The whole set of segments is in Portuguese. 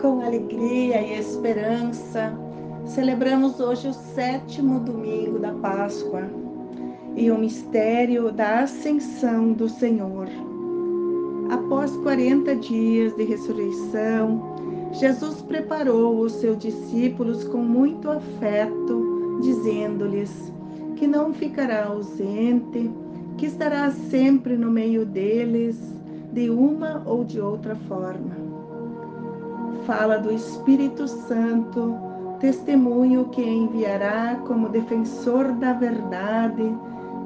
com alegria e esperança, celebramos hoje o sétimo domingo da Páscoa e o mistério da ascensão do Senhor. Após 40 dias de ressurreição, Jesus preparou os seus discípulos com muito afeto, dizendo-lhes que não ficará ausente, que estará sempre no meio deles, de uma ou de outra forma fala do Espírito Santo, testemunho que enviará como defensor da verdade,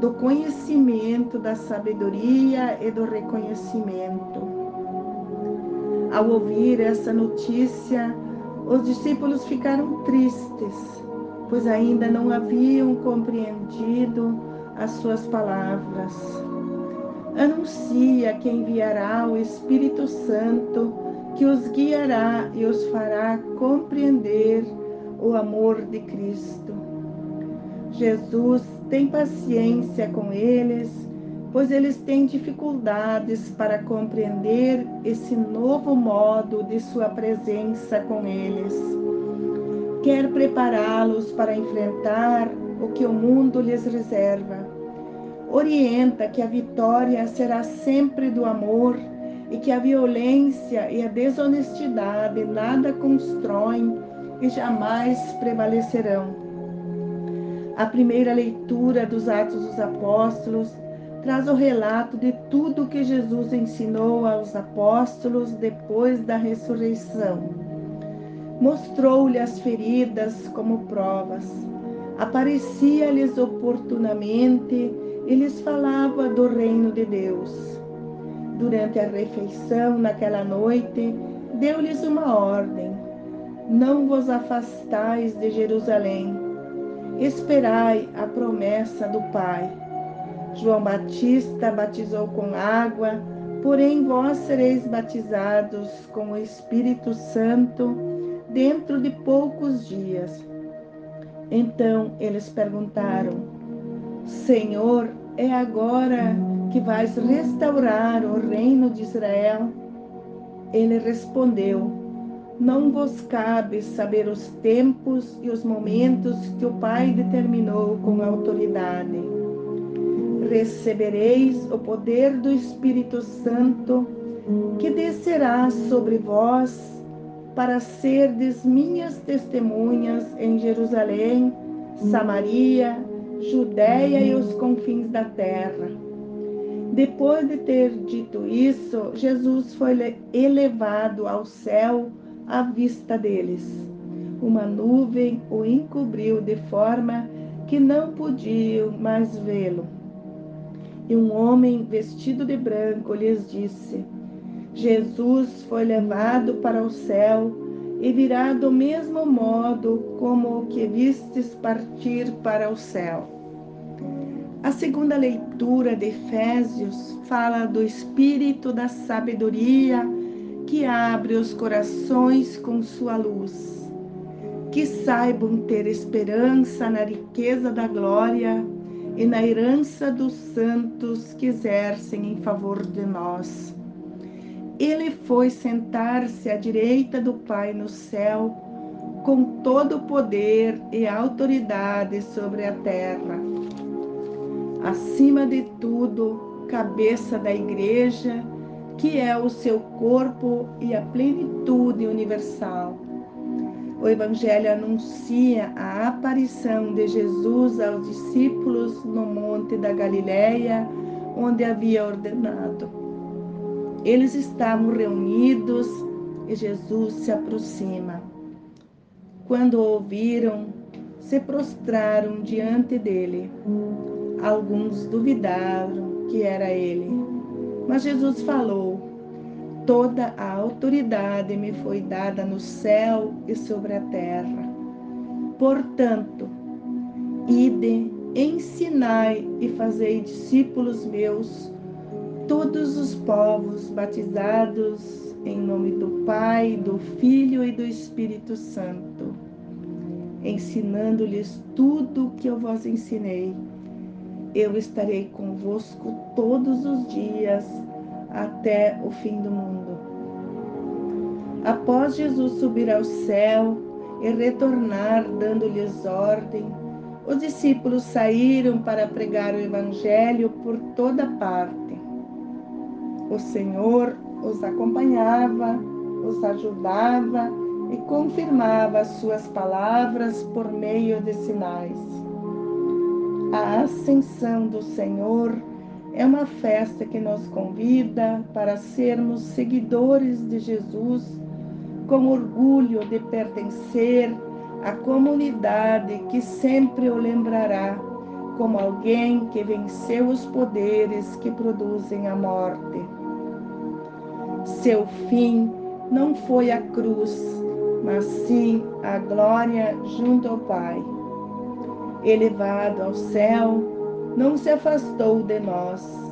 do conhecimento, da sabedoria e do reconhecimento. Ao ouvir essa notícia, os discípulos ficaram tristes, pois ainda não haviam compreendido as suas palavras. Anuncia que enviará o Espírito Santo que os guiará e os fará compreender o amor de Cristo. Jesus tem paciência com eles, pois eles têm dificuldades para compreender esse novo modo de sua presença com eles. Quer prepará-los para enfrentar o que o mundo lhes reserva. Orienta que a vitória será sempre do amor e que a violência e a desonestidade nada constroem e jamais prevalecerão. A primeira leitura dos Atos dos Apóstolos traz o relato de tudo que Jesus ensinou aos apóstolos depois da ressurreição. Mostrou-lhe as feridas como provas, aparecia-lhes oportunamente e lhes falava do reino de Deus durante a refeição naquela noite, deu-lhes uma ordem: Não vos afastais de Jerusalém, esperai a promessa do Pai. João Batista batizou com água, porém vós sereis batizados com o Espírito Santo dentro de poucos dias. Então eles perguntaram: Senhor, é agora que vais restaurar o reino de Israel? Ele respondeu: Não vos cabe saber os tempos e os momentos que o Pai determinou com autoridade. Recebereis o poder do Espírito Santo, que descerá sobre vós para serdes minhas testemunhas em Jerusalém, Samaria, Judéia e os confins da terra. Depois de ter dito isso, Jesus foi elevado ao céu à vista deles. Uma nuvem o encobriu de forma que não podiam mais vê-lo. E um homem vestido de branco lhes disse: Jesus foi levado para o céu e virá do mesmo modo como o que vistes partir para o céu. A segunda leitura de Efésios fala do espírito da sabedoria que abre os corações com sua luz. Que saibam ter esperança na riqueza da glória e na herança dos santos que exercem em favor de nós. Ele foi sentar-se à direita do Pai no céu, com todo o poder e autoridade sobre a terra acima de tudo, cabeça da igreja, que é o seu corpo e a plenitude universal. O Evangelho anuncia a aparição de Jesus aos discípulos no Monte da Galileia, onde havia ordenado. Eles estavam reunidos e Jesus se aproxima. Quando o ouviram, se prostraram diante dele. Alguns duvidaram que era ele. Mas Jesus falou: Toda a autoridade me foi dada no céu e sobre a terra. Portanto, ide, ensinai e fazei discípulos meus, todos os povos batizados em nome do Pai, do Filho e do Espírito Santo, ensinando-lhes tudo o que eu vos ensinei eu estarei convosco todos os dias até o fim do mundo. Após Jesus subir ao céu e retornar dando-lhes ordem, os discípulos saíram para pregar o Evangelho por toda parte. O Senhor os acompanhava, os ajudava e confirmava as suas palavras por meio de sinais. A ascensão do Senhor é uma festa que nos convida para sermos seguidores de Jesus com orgulho de pertencer à comunidade que sempre o lembrará como alguém que venceu os poderes que produzem a morte. Seu fim não foi a cruz, mas sim a glória junto ao Pai. Elevado ao céu, não se afastou de nós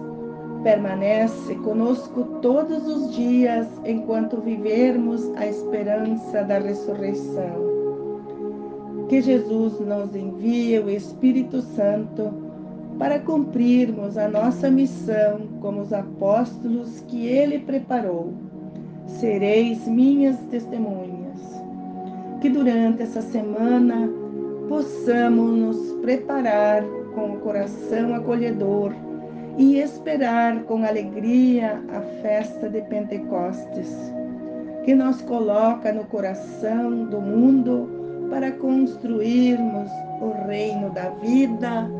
permanece conosco todos os dias enquanto vivermos a esperança da ressurreição. Que Jesus nos envie o Espírito Santo para cumprirmos a nossa missão como os apóstolos que ele preparou. Sereis minhas testemunhas. Que durante essa semana possamos nos preparar com o coração acolhedor e esperar com alegria a festa de Pentecostes, que nos coloca no coração do mundo para construirmos o reino da vida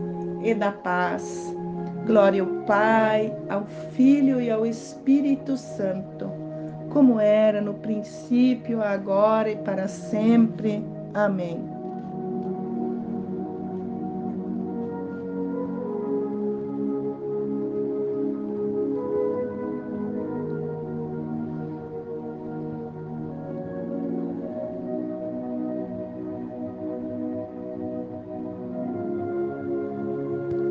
e da paz. Glória ao Pai, ao Filho e ao Espírito Santo, como era no princípio, agora e para sempre. Amém.